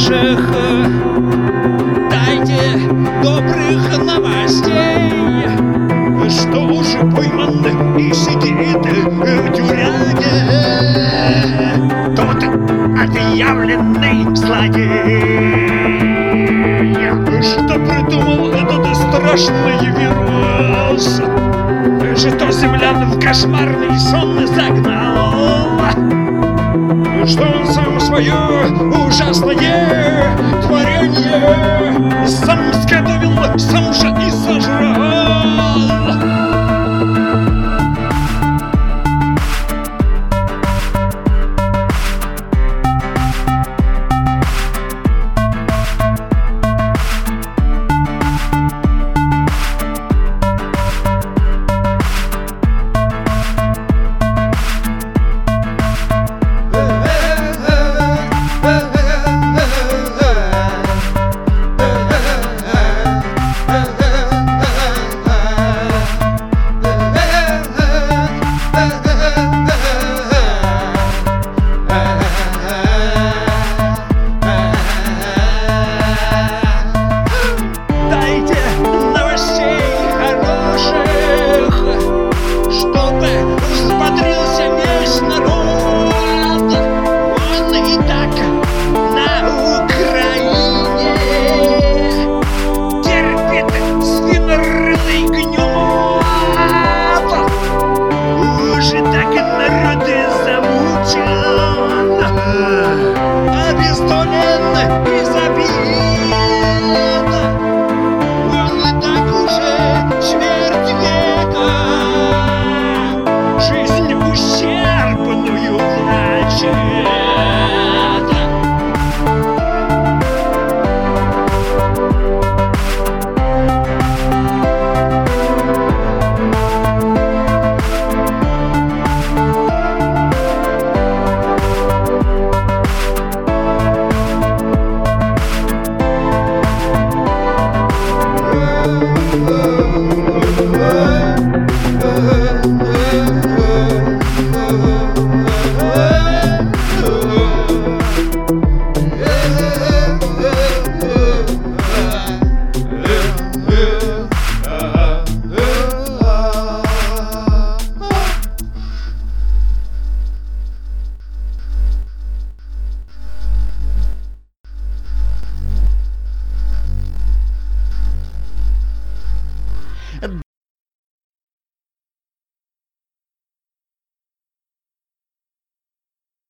ваших Дайте добрых новостей Что уже пойман и сидит в тюряге Тот отъявленный злодей Что придумал этот страшный вирус. Что землян в кошмарный сон загнал Что он сам свое ужасное творение. Сам сготовил, сам же